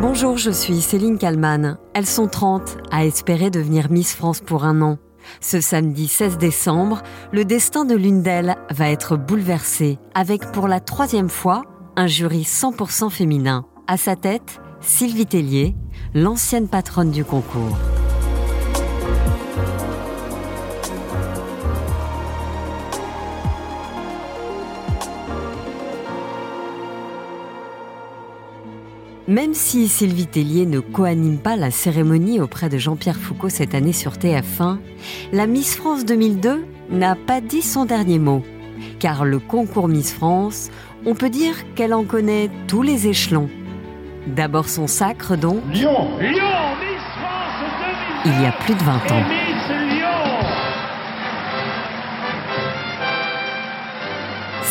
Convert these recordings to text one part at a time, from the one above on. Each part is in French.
Bonjour, je suis Céline Kalman. Elles sont 30 à espérer devenir Miss France pour un an. Ce samedi 16 décembre, le destin de l'une d'elles va être bouleversé avec pour la troisième fois un jury 100% féminin. À sa tête, Sylvie Tellier, l'ancienne patronne du concours. Même si Sylvie Tellier ne coanime pas la cérémonie auprès de Jean-Pierre Foucault cette année sur TF1, la Miss France 2002 n'a pas dit son dernier mot. Car le concours Miss France, on peut dire qu'elle en connaît tous les échelons. D'abord son sacre donc. Lyon Lyon Miss France 2002 Il y a plus de 20 ans.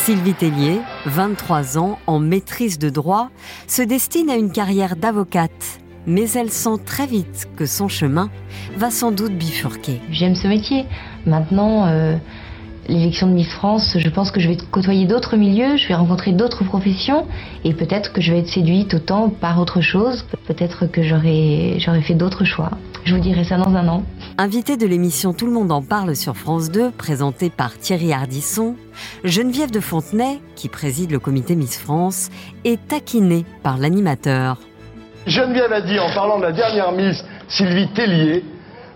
Sylvie Tellier, 23 ans, en maîtrise de droit, se destine à une carrière d'avocate. Mais elle sent très vite que son chemin va sans doute bifurquer. J'aime ce métier. Maintenant, euh, l'élection de Miss France, je pense que je vais côtoyer d'autres milieux, je vais rencontrer d'autres professions et peut-être que je vais être séduite autant par autre chose, peut-être que j'aurais fait d'autres choix. Je vous dirai ça dans un an. Invitée de l'émission Tout le monde en parle sur France 2, présentée par Thierry Hardisson, Geneviève de Fontenay, qui préside le comité Miss France, est taquinée par l'animateur. Geneviève a dit en parlant de la dernière Miss, Sylvie Tellier,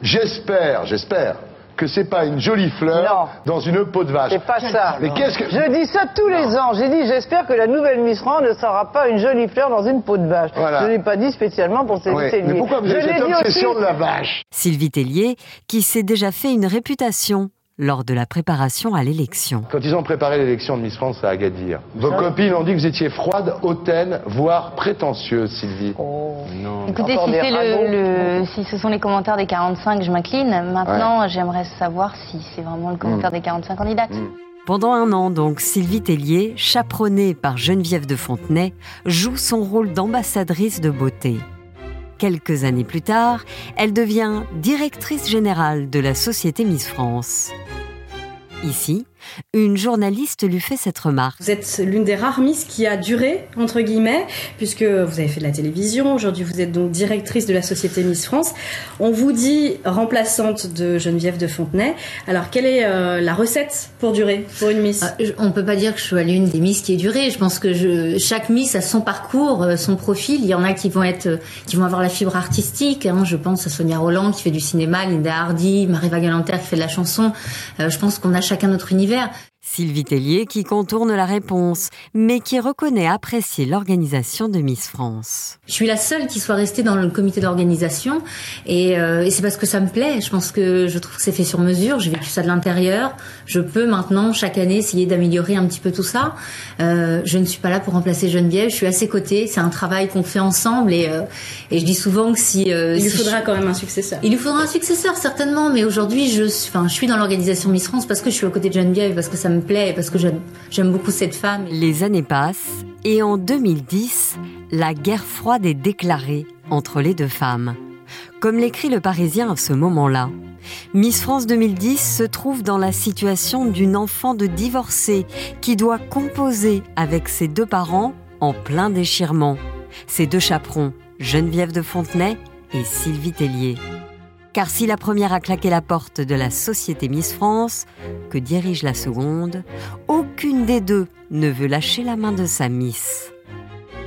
j'espère, j'espère que c'est pas une jolie fleur dans une peau de vache. C'est pas ça. Mais qu'est-ce que Je dis ça tous les ans. J'ai dit, j'espère que la nouvelle Miss France ne sera pas une jolie fleur dans une peau de vache. Voilà. Je l'ai pas dit spécialement pour Sylvie Ouais, Tellier. Mais pourquoi vous Je avez l'ai cette dit obsession aussi- de la vache? Sylvie Tellier, qui s'est déjà fait une réputation lors de la préparation à l'élection. Quand ils ont préparé l'élection de Miss France à Agadir, vos copines ont dit que vous étiez froide, hautaine, voire prétentieuse, Sylvie. Non. Écoutez, si, le, le- ce sont les commentaires des 45, je m'incline. Maintenant, j'aimerais savoir si c'est vraiment le commentaire des 45 candidates. Pendant un an, donc, Sylvie Tellier, chaperonnée par Geneviève de Fontenay, joue son rôle d'ambassadrice de beauté. Quelques années plus tard, elle devient directrice générale de la Société Miss France. Ici, une journaliste lui fait cette remarque. Vous êtes l'une des rares Miss qui a duré, entre guillemets, puisque vous avez fait de la télévision. Aujourd'hui, vous êtes donc directrice de la Société Miss France. On vous dit remplaçante de Geneviève de Fontenay. Alors, quelle est euh, la recette pour durer, pour une Miss? Je- On peut pas dire que je sois l'une des Miss qui est durée. Je pense que je, chaque Miss a son parcours, euh, son profil. Il y en a qui vont être, euh, qui vont avoir la fibre artistique. hein. Je pense à Sonia Roland qui fait du cinéma, Linda Hardy, Marie Galanter qui fait de la chanson. Euh, je pense qu'on a chacun notre univers univers Sylvie Tellier qui contourne la réponse, mais qui reconnaît apprécier l'organisation de Miss France. Je suis la seule qui soit restée dans le comité d'organisation et, euh, et c'est parce que ça me plaît. Je pense que je trouve que c'est fait sur mesure. J'ai vécu ça de l'intérieur. Je peux maintenant chaque année essayer d'améliorer un petit peu tout ça. Euh, je ne suis pas là pour remplacer Geneviève. Je suis à ses côtés. C'est un travail qu'on fait ensemble et, euh, et je dis souvent que si, euh, Il lui si faudra je- quand même un successeur. il lui faudra un successeur certainement, mais aujourd'hui je, suis- enfin, je suis dans l'organisation Miss France parce que je suis aux côtés de Geneviève, parce que ça me plaît, parce que j'aime beaucoup cette femme. Les années passent et en 2010, la guerre froide est déclarée entre les deux femmes. Comme l'écrit le Parisien à ce moment-là, Miss France 2010 se trouve dans la situation d'une enfant de divorcée qui doit composer avec ses deux parents en plein déchirement. Ses deux chaperons, Geneviève de Fontenay et Sylvie Tellier. Car si la première a claqué la porte de la société Miss France, que dirige la seconde, aucune des deux ne veut lâcher la main de sa Miss.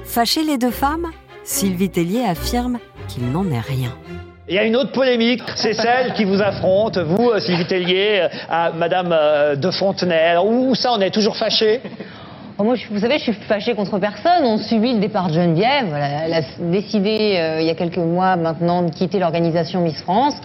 Fâchées les deux femmes, Sylvie Tellier affirme qu'il n'en est rien. Il y a une autre polémique, c'est celle qui vous affronte, vous, euh, Sylvie Tellier, euh, à Madame euh, de Fontenay. Alors, où ça, on est toujours fâché Oh, moi, je- vous savez, je suis fâchée contre personne. On subit le départ de Geneviève. Elle a décidé, euh, il y a quelques mois maintenant, de quitter l'organisation Miss France.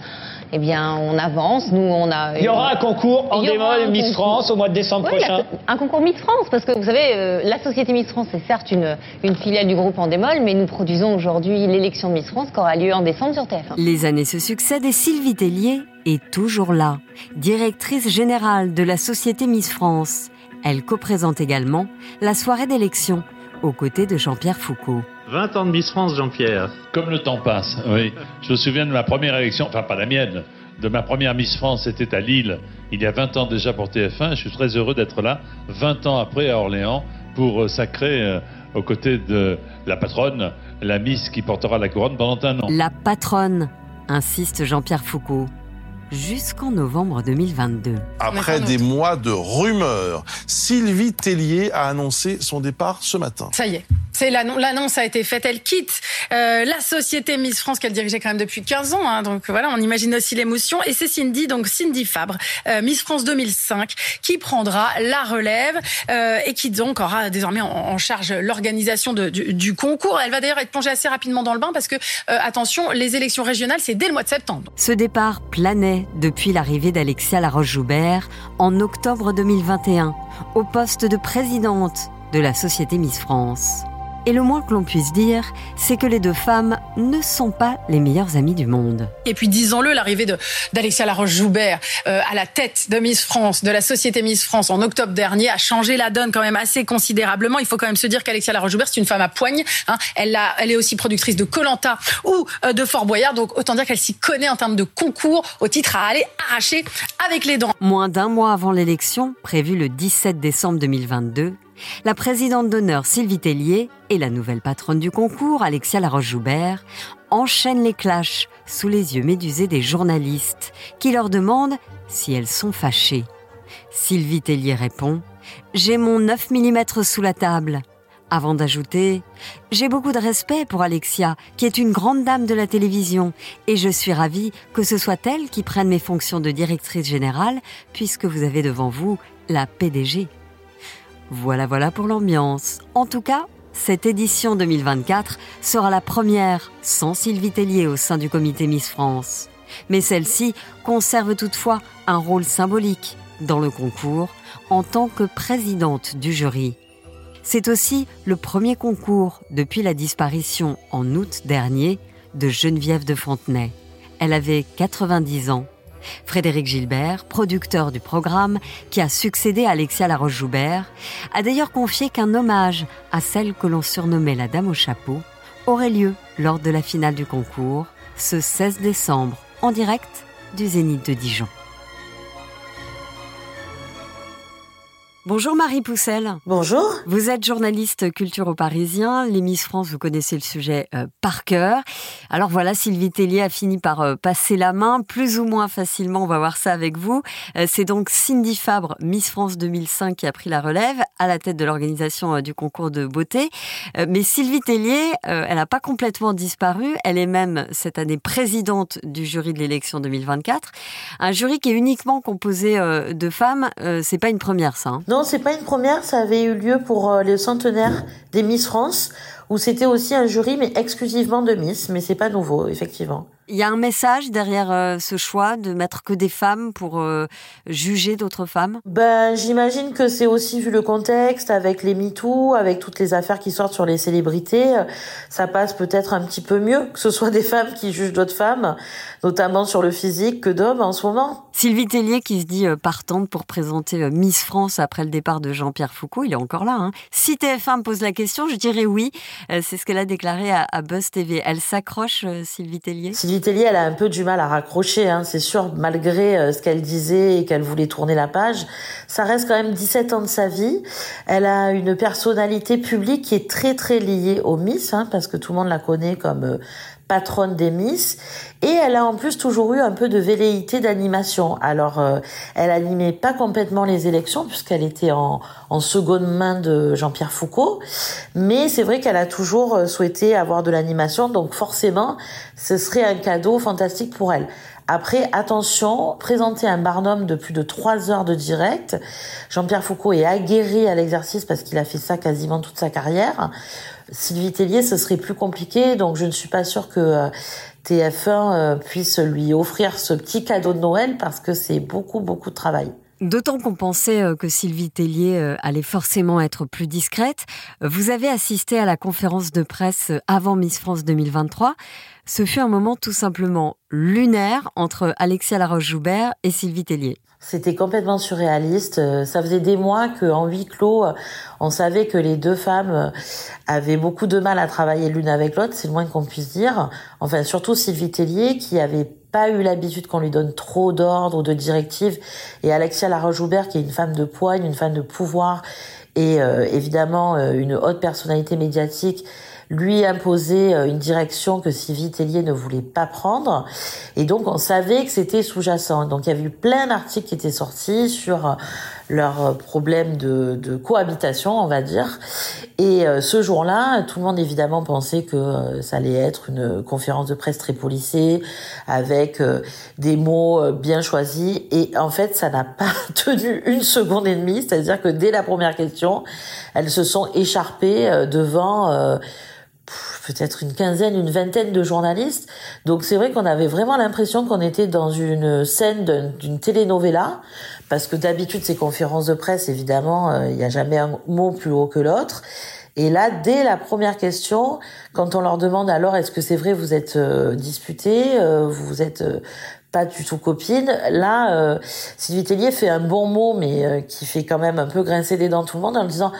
Eh bien, on avance. Nous, on a. Il y aura un concours en démol Miss concours. France au mois de décembre Oui, prochain. la- un concours Miss France, parce que vous savez, euh, la société Miss France est certes une, une filiale du groupe Endemol, mais nous produisons aujourd'hui l'élection de Miss France qui aura lieu en décembre sur TF1. Les années se succèdent et Sylvie Tellier est toujours là, directrice générale de la société Miss France. Elle co-présente également la soirée d'élection aux côtés de Jean-Pierre Foucault. 20 ans de Miss France, Jean-Pierre. Comme le temps passe, oui. Je me souviens de ma première élection, enfin pas la mienne, de ma première Miss France, c'était à Lille, il y a 20 ans déjà pour TF1. Je suis très heureux d'être là, 20 ans après à Orléans, pour euh, sacrer euh, aux côtés de la patronne, la Miss qui portera la couronne pendant un an. La patronne, insiste Jean-Pierre Foucault jusqu'en novembre 2022. Après des mois de rumeurs, Sylvie Tellier a annoncé son départ ce matin. Ça y est, l'annonce a été faite. Elle quitte euh, la société Miss France qu'elle dirigeait quand même depuis 15 ans. Hein, donc voilà, on imagine aussi l'émotion. Et c'est Cindy, donc Cindy Fabre, euh, Miss France 2005, qui prendra la relève euh, et qui donc aura désormais en, charge l'organisation du, du, concours. Elle va d'ailleurs être plongée assez rapidement dans le bain parce que attention, les élections régionales c'est dès le mois de septembre. Ce départ planait depuis l'arrivée d'Alexia Laroche-Joubert en octobre 2021 au poste de présidente de la Société Miss France. Et le moins que l'on puisse dire, c'est que les deux femmes ne sont pas les meilleures amies du monde. Et puis disons-le, l'arrivée d'Alexia Laroche-Joubert euh, à la tête de Miss France, de la société Miss France en octobre dernier, a changé la donne quand même assez considérablement. Il faut quand même se dire qu'Alexia Laroche-Joubert, c'est une femme à poigne. Hein. Elle, a, elle est aussi productrice de Colanta ou euh, de Fort Boyard, donc autant dire qu'elle s'y connaît en termes de concours au titre à aller arracher avec les dents. Moins d'un mois avant l'élection, prévue le 17 décembre 2022, la présidente d'honneur Sylvie Tellier et la nouvelle patronne du concours, Alexia Laroche-Joubert, enchaînent les clashs sous les yeux médusés des journalistes qui leur demandent si elles sont fâchées. Sylvie Tellier répond J'ai mon 9 mm sous la table. Avant d'ajouter J'ai beaucoup de respect pour Alexia, qui est une grande dame de la télévision, et je suis ravie que ce soit elle qui prenne mes fonctions de directrice générale, puisque vous avez devant vous la PDG. Voilà, voilà pour l'ambiance. En tout cas, cette édition 2024 sera la première sans Sylvie Tellier au sein du comité Miss France. Mais celle-ci conserve toutefois un rôle symbolique dans le concours en tant que présidente du jury. C'est aussi le premier concours depuis la disparition en août dernier de Geneviève de Fontenay. Elle avait 90 ans Frédéric Gilbert, producteur du programme qui a succédé à Alexia Laroche-Joubert, a d'ailleurs confié qu'un hommage à celle que l'on surnommait la Dame au chapeau aurait lieu lors de la finale du concours ce 16 décembre en direct du Zénith de Dijon. Bonjour Marie Poussel. Bonjour. Vous êtes journaliste culture au Parisien. Les Miss France, vous connaissez le sujet euh, par cœur. Alors voilà, Sylvie Tellier a fini par euh, passer la main, plus ou moins facilement, on va voir ça avec vous. Euh, c'est donc Cindy Fabre, Miss France 2005, qui a pris la relève à la tête de l'organisation du concours de beauté. mais Sylvie Tellier, elle n'a pas complètement disparu. Elle est même cette année présidente du jury de l'élection 2024. Un jury qui est uniquement composé de femmes. c'est pas une première, ça. Hein. Non, c'est pas une première, ça avait eu lieu pour euh, les centenaires des Miss France, où c'était aussi un jury, mais exclusivement de Miss, mais c'est pas nouveau, effectivement. Il y a un message derrière euh, ce choix de mettre que des femmes pour euh, juger d'autres femmes? Ben, j'imagine que c'est aussi vu le contexte avec les MeToo, avec toutes les affaires qui sortent sur les célébrités, ça passe peut-être un petit peu mieux que ce soit des femmes qui jugent d'autres femmes, notamment sur le physique, que d'hommes en ce moment. Sylvie Tellier qui se dit euh, partante pour présenter Miss France après le départ de Jean-Pierre Foucault, il est encore là. Hein. Si TF1 me pose la question, je dirais oui. C'est ce qu'elle a déclaré à, Buzz TV. Elle s'accroche, Sylvie Tellier? Tellier, elle a un peu du mal à raccrocher, hein, c'est sûr, malgré euh, ce qu'elle disait et qu'elle voulait tourner la page. Ça reste quand même 17 ans de sa vie. Elle a une personnalité publique qui est très très liée au Miss, hein, parce que tout le monde la connaît comme euh, patronne des Miss. Et elle a en plus toujours eu un peu de velléité d'animation. Alors, euh, elle animait pas complètement les élections puisqu'elle était en, en seconde main de Jean-Pierre Foucault. Mais c'est vrai qu'elle a toujours euh, souhaité avoir de l'animation. Donc forcément, ce serait un cadeau fantastique pour elle. Après, attention, présenter un barnum de plus de trois heures de direct. Jean-Pierre Foucault est aguerri à l'exercice parce qu'il a fait ça quasiment toute sa carrière. Sylvie Tellier, ce serait plus compliqué, donc je ne suis pas sûre que euh, TF1 euh, puisse lui offrir ce petit cadeau de Noël parce que c'est beaucoup, beaucoup de travail. D'autant qu'on pensait euh, que Sylvie Tellier allait forcément être plus discrète. Vous avez assisté à la conférence de presse avant Miss France 2023. Ce fut un moment tout simplement lunaire entre Alexia Laroche-Joubert et Sylvie Tellier. C'était complètement surréaliste. Euh, ça faisait des mois qu'en huis clos, euh, on savait que les deux femmes euh, avaient beaucoup de mal à travailler l'une avec l'autre, c'est le moins qu'on puisse dire. Enfin, surtout Sylvie Tellier, qui avait pas eu l'habitude qu'on lui donne trop d'ordres ou de directives, et Alexia Laroche-Joubert, qui est une femme de poigne, une femme de pouvoir, et évidemment une haute personnalité médiatique lui imposait une direction que Sylvie Tellier ne voulait pas prendre. Et donc, on savait que c'était sous-jacent. Donc, il y avait eu plein d'articles qui étaient sortis sur leurs problèmes de, de, cohabitation, on va dire. Et euh, ce jour-là, tout le monde évidemment pensait que euh, ça allait être une conférence de presse très policée, avec euh, des mots bien choisis. Et en fait, ça n'a pas tenu une seconde et demie. C'est-à-dire que dès la première question, elles se sont écharpées devant peut-être une quinzaine, une vingtaine de journalistes. Donc c'est vrai qu'on avait vraiment l'impression qu'on était dans une scène d'une telenovela, parce que d'habitude ces conférences de presse, évidemment, euh, il n'y a jamais un mot plus haut que l'autre. Et là, dès la première question, quand on leur demande alors est-ce que c'est vrai vous êtes euh, disputé, euh, vous êtes pas du tout copine, là, Sylvie Tellier fait un bon mot, mais qui fait quand même un peu grincer des dents tout le monde en disant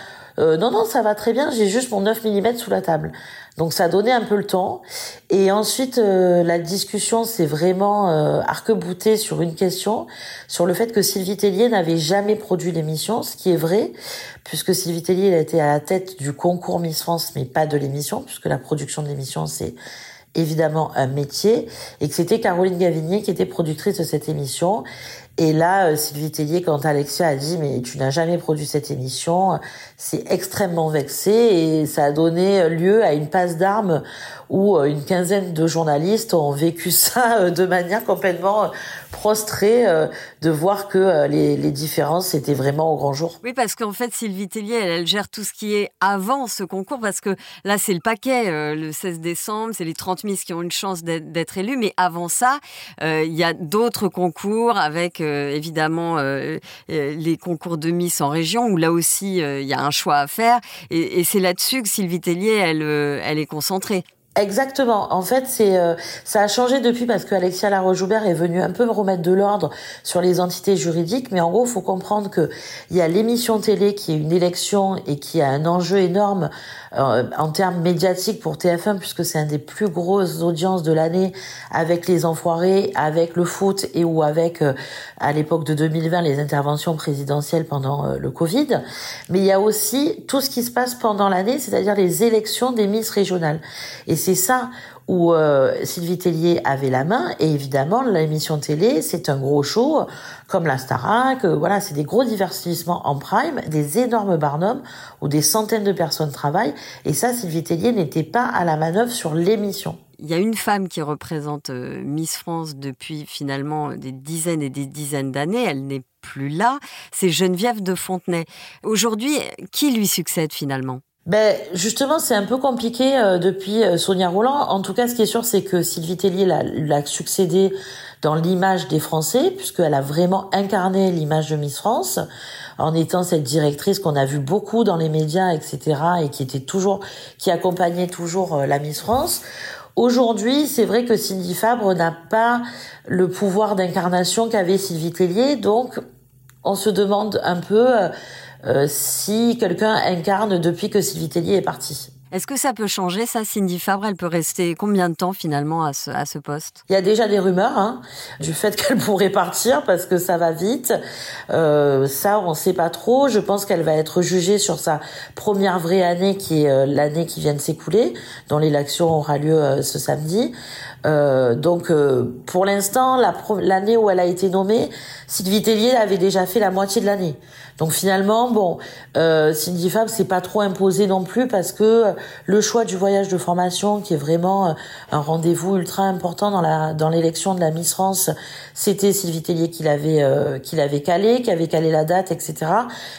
non non ça va très bien, j'ai juste mon 9 mm sous la table. Donc ça donné un peu le temps. Et ensuite, euh, la discussion s'est vraiment euh, arc-boutée sur une question, sur le fait que Sylvie Tellier n'avait jamais produit l'émission, ce qui est vrai, puisque Sylvie Tellier a été à la tête du concours Miss France, mais pas de l'émission, puisque la production de l'émission, c'est évidemment un métier, et que c'était Caroline Gavinier qui était productrice de cette émission. Et là, euh, Sylvie Tellier, quand Alexia a dit mais tu n'as jamais produit cette émission, c'est extrêmement vexé et ça a donné lieu à une passe d'armes où euh, une quinzaine de journalistes ont vécu ça euh, de manière complètement prostrée de voir que les, les différences étaient vraiment au grand jour. Oui, parce qu'en fait, Sylvie Tellier, elle, elle, gère tout ce qui est avant ce concours, parce que là, c'est le paquet, le 16 décembre, c'est les 30 Miss qui ont une chance d'être élus, mais avant ça, il y a d'autres concours avec évidemment les concours de Miss en région, où là aussi, il y a un choix à faire, et, et c'est là-dessus que Sylvie Tellier, elle, elle est concentrée. Exactement. En fait, c'est euh, ça a changé depuis parce que Alexia Laroche-Joubert est venue un peu me remettre de l'ordre sur les entités juridiques. Mais en gros, faut comprendre que il y a l'émission télé qui est une élection et qui a un enjeu énorme en termes médiatiques pour TF1 puisque c'est un des plus grosses audiences de l'année avec les enfoirés, avec le foot et ou avec euh, à l'époque de 2020 les interventions présidentielles pendant le Covid. Mais il y a aussi tout ce qui se passe pendant l'année, c'est-à-dire les élections des Miss régionales. Et c'est ça où euh, Sylvie Tellier avait la main. Et évidemment, l'émission télé, c'est un gros show, comme la Starac. Euh, voilà, c'est des gros divertissements en prime, des énormes barnums où des centaines de personnes travaillent. Et ça, Sylvie Tellier n'était pas à la manœuvre sur l'émission. Il y a une femme qui représente euh, Miss France depuis finalement des dizaines et des dizaines d'années. Elle n'est plus là. C'est Geneviève de Fontenay. Aujourd'hui, qui lui succède finalement? Ben justement, c'est un peu compliqué euh, depuis euh, Sonia Roland. En tout cas, ce qui est sûr, c'est que Sylvie Tellier l'a succédé dans l'image des Français, puisqu'elle a vraiment incarné l'image de Miss France, en étant cette directrice qu'on a vu beaucoup dans les médias, etc., et qui était toujours, qui accompagnait toujours euh, la Miss France. Aujourd'hui, c'est vrai que Cindy Fabre n'a pas le pouvoir d'incarnation qu'avait Sylvie Tellier, donc on se demande un peu euh, si quelqu'un incarne depuis que Sylvie Tellier est partie. Est-ce que ça peut changer, ça, Cindy Fabre? Elle peut rester combien de temps finalement à ce, à ce poste? Il y a déjà des rumeurs hein, du fait qu'elle pourrait partir parce que ça va vite. Euh, ça, on ne sait pas trop. Je pense qu'elle va être jugée sur sa première vraie année, qui est euh, l'année qui vient de s'écouler, dont l'élection aura lieu euh, ce samedi. Euh, donc, pour l'instant, l'année où elle a été nommée, Sylvie Tellier avait déjà fait la moitié de l'année. Donc finalement, bon, euh, Cindy Fab s'est pas trop imposé non plus parce que le choix du voyage de formation, qui est vraiment euh, un rendez-vous ultra important dans la dans l'élection de la Miss France, c'était Sylvie Tellier qui l'avait euh, qui l'avait calé, qui avait calé la date, etc.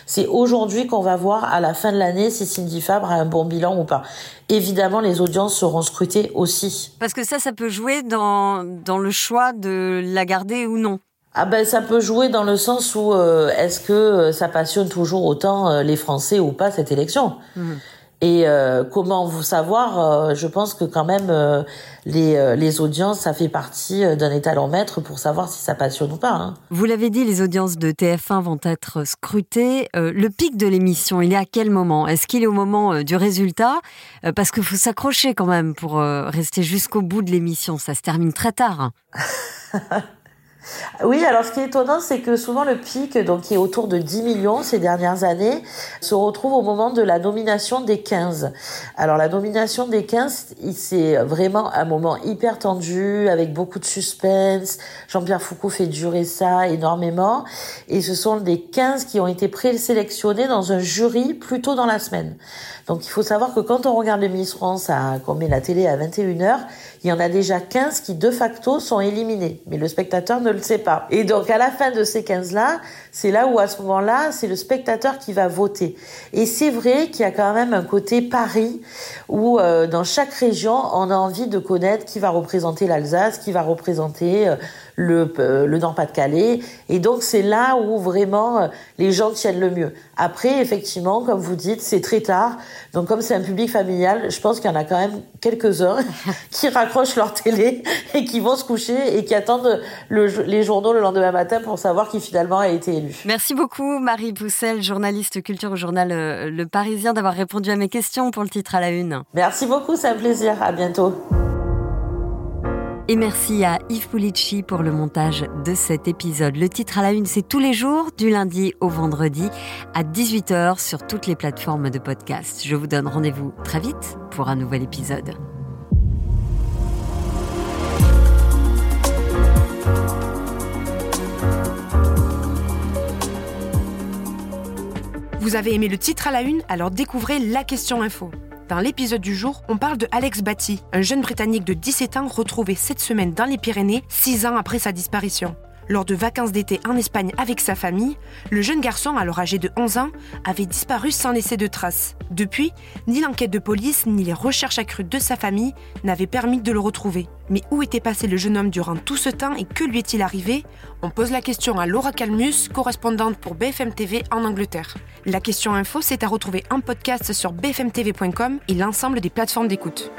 C'est aujourd'hui qu'on va voir à la fin de l'année si Cindy Fabre a un bon bilan ou pas. Évidemment, les audiences seront scrutées aussi. Parce que ça, ça peut jouer dans dans le choix de la garder ou non? Ah ben ça peut jouer dans le sens où euh, est-ce que euh, ça passionne toujours autant euh, les Français ou pas cette élection? Mhm. Et comment vous savoir Je pense que quand même les, les audiences, ça fait partie d'un étalon-maître pour savoir si ça passionne ou pas. Hein. Vous l'avez dit, les audiences de TF1 vont être scrutées. le pic de l'émission, il est à quel moment? Est-ce qu'il est au moment du résultat? Parce qu'il faut s'accrocher quand même pour rester jusqu'au bout de l'émission. Ça se termine très tard. Oui, alors ce qui est étonnant, c'est que souvent le pic, donc qui est autour de 10 millions ces dernières années, se retrouve au moment de la nomination des 15. Alors la nomination des 15, c'est vraiment un moment hyper tendu, avec beaucoup de suspense. Jean-Pierre Foucault fait durer ça énormément. Et ce sont des 15 qui ont été présélectionnés dans un jury plus tôt dans la semaine. Donc il faut savoir que quand on regarde France, à, qu'on met la télé à 21h, il y en a déjà 15 qui de facto sont éliminés. Mais le spectateur ne le sait pas. Et donc à la fin de ces 15-là, c'est là où à ce moment-là, c'est le spectateur qui va voter. Et c'est vrai qu'il y a quand même un côté pari où euh, dans chaque région, on a envie de connaître qui va représenter l'Alsace, qui va représenter euh, le, euh, le Nord-Pas-de-Calais. Et donc c'est là où vraiment euh, les gens tiennent le mieux. Après, effectivement, comme vous dites, c'est très tard. Donc comme c'est un public familial, je pense qu'il y en a quand même quelques-uns qui raccrochent leur télé et qui vont se coucher et qui attendent le, les journaux le lendemain matin pour savoir qui finalement a été élu. Merci beaucoup Marie Poussel, journaliste culture au journal euh, Le Parisien, d'avoir répondu à mes questions pour le titre à la une. Merci beaucoup, c'est un plaisir. À bientôt. Et merci à Yves Pulici pour le montage de cet épisode. Le titre à la une, c'est tous les jours, du lundi au vendredi, à 18h sur toutes les plateformes de podcast. Je vous donne rendez-vous très vite pour un nouvel épisode. Vous avez aimé le titre à la une, alors découvrez la question info. Dans l'épisode du jour, on parle de Alex Batty, un jeune Britannique de 17 ans retrouvé cette semaine dans les Pyrénées, 6 ans après sa disparition. Lors de vacances d'été en Espagne avec sa famille, le jeune garçon, alors âgé de 11 ans, avait disparu sans laisser de traces. Depuis, ni l'enquête de police ni les recherches accrues de sa famille n'avaient permis de le retrouver. Mais où était passé le jeune homme durant tout ce temps et que lui est-il arrivé? On pose la question à Laura Calmus, correspondante pour BFM TV en Angleterre. La question info, c'est à retrouver en podcast sur bfmtv.com et l'ensemble des plateformes d'écoute.